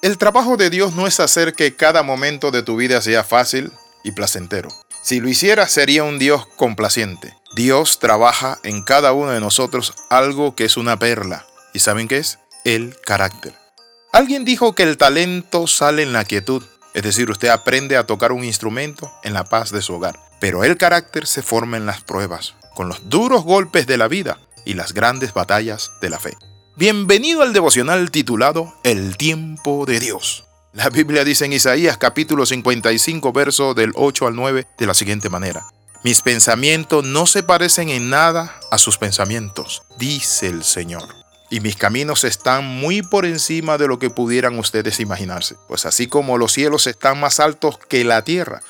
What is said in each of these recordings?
El trabajo de Dios no es hacer que cada momento de tu vida sea fácil y placentero. Si lo hiciera sería un Dios complaciente. Dios trabaja en cada uno de nosotros algo que es una perla. ¿Y saben qué es? El carácter. Alguien dijo que el talento sale en la quietud, es decir, usted aprende a tocar un instrumento en la paz de su hogar. Pero el carácter se forma en las pruebas, con los duros golpes de la vida y las grandes batallas de la fe. Bienvenido al devocional titulado El tiempo de Dios. La Biblia dice en Isaías capítulo 55 verso del 8 al 9 de la siguiente manera. Mis pensamientos no se parecen en nada a sus pensamientos, dice el Señor. Y mis caminos están muy por encima de lo que pudieran ustedes imaginarse. Pues así como los cielos están más altos que la tierra,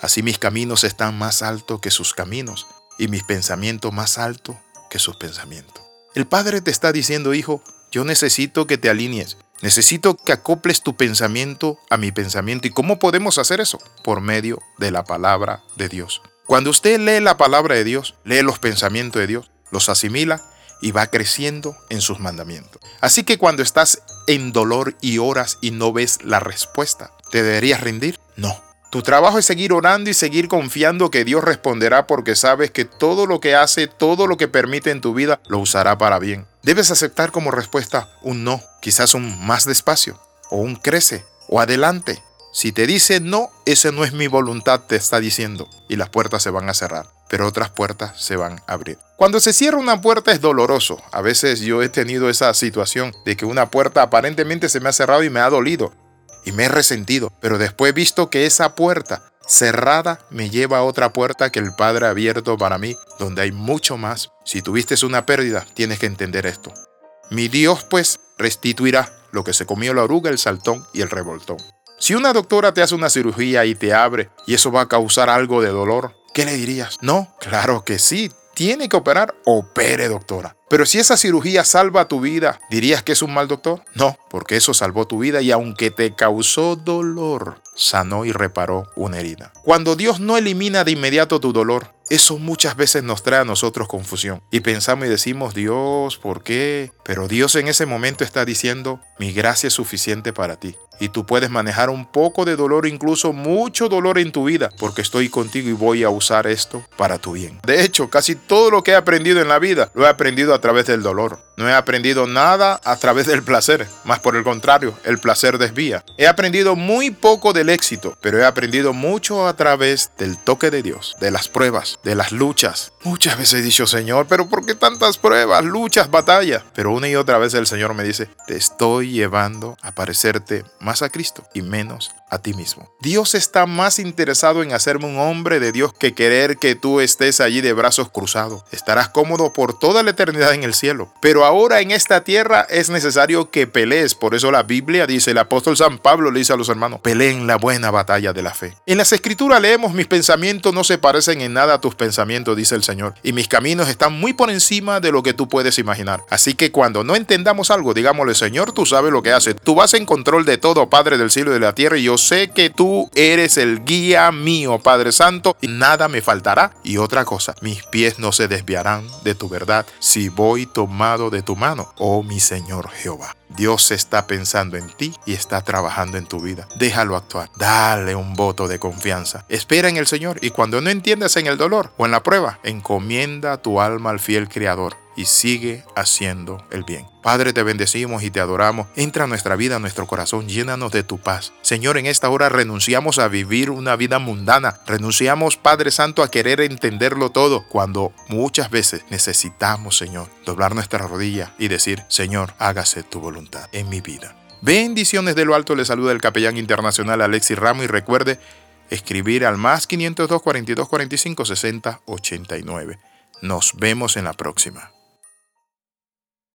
así mis caminos están más altos que sus caminos, y mis pensamientos más altos que sus pensamientos. El Padre te está diciendo, hijo, yo necesito que te alinees. Necesito que acoples tu pensamiento a mi pensamiento. ¿Y cómo podemos hacer eso? Por medio de la palabra de Dios. Cuando usted lee la palabra de Dios, lee los pensamientos de Dios, los asimila y va creciendo en sus mandamientos. Así que cuando estás en dolor y oras y no ves la respuesta, ¿te deberías rendir? No. Tu trabajo es seguir orando y seguir confiando que Dios responderá porque sabes que todo lo que hace, todo lo que permite en tu vida, lo usará para bien. Debes aceptar como respuesta un no, quizás un más despacio, o un crece, o adelante. Si te dice no, ese no es mi voluntad, te está diciendo, y las puertas se van a cerrar, pero otras puertas se van a abrir. Cuando se cierra una puerta es doloroso. A veces yo he tenido esa situación de que una puerta aparentemente se me ha cerrado y me ha dolido y me he resentido, pero después he visto que esa puerta cerrada me lleva a otra puerta que el Padre ha abierto para mí, donde hay mucho más. Si tuviste una pérdida, tienes que entender esto. Mi Dios pues restituirá lo que se comió la oruga, el saltón y el revoltón. Si una doctora te hace una cirugía y te abre y eso va a causar algo de dolor, ¿qué le dirías? No, claro que sí, tiene que operar, opere doctora. Pero si esa cirugía salva tu vida, ¿dirías que es un mal doctor? No, porque eso salvó tu vida y aunque te causó dolor, sanó y reparó una herida. Cuando Dios no elimina de inmediato tu dolor, eso muchas veces nos trae a nosotros confusión. Y pensamos y decimos, Dios, ¿por qué? Pero Dios en ese momento está diciendo, mi gracia es suficiente para ti y tú puedes manejar un poco de dolor, incluso mucho dolor en tu vida, porque estoy contigo y voy a usar esto para tu bien. De hecho, casi todo lo que he aprendido en la vida lo he aprendido a través del dolor. No he aprendido nada a través del placer, más por el contrario, el placer desvía. He aprendido muy poco del éxito, pero he aprendido mucho a través del toque de Dios, de las pruebas, de las luchas. Muchas veces he dicho, Señor, pero ¿por qué tantas pruebas, luchas, batallas? Pero una y otra vez el Señor me dice, te estoy llevando a parecerte más a Cristo y menos a ti mismo. Dios está más interesado en hacerme un hombre de Dios que querer que tú estés allí de brazos cruzados. Estarás cómodo por toda la eternidad en el cielo. Pero ahora en esta tierra es necesario que pelees. Por eso la Biblia dice, el apóstol San Pablo le dice a los hermanos, peleen la buena batalla de la fe. En las escrituras leemos, mis pensamientos no se parecen en nada a tus pensamientos, dice el Señor. Y mis caminos están muy por encima de lo que tú puedes imaginar. Así que cuando no entendamos algo, digámosle, Señor, tú sabes lo que haces. Tú vas en control de todo, Padre del cielo y de la tierra, y yo sé que tú eres el guía mío, Padre Santo, y nada me faltará. Y otra cosa, mis pies no se desviarán de tu verdad si voy tomado de tu mano, oh mi Señor Jehová. Dios está pensando en ti y está trabajando en tu vida. Déjalo actuar. Dale un voto de confianza. Espera en el Señor y cuando no entiendas en el dolor o en la prueba, encomienda tu alma al fiel Creador y sigue haciendo el bien. Padre, te bendecimos y te adoramos. Entra a nuestra vida, a nuestro corazón, llénanos de tu paz. Señor, en esta hora renunciamos a vivir una vida mundana. Renunciamos, Padre Santo, a querer entenderlo todo cuando muchas veces necesitamos, Señor, doblar nuestra rodilla y decir, Señor, hágase tu voluntad en mi vida. Bendiciones de lo alto, le saluda el capellán internacional Alexis Ramos y recuerde escribir al más 502 42 45 60 89. Nos vemos en la próxima.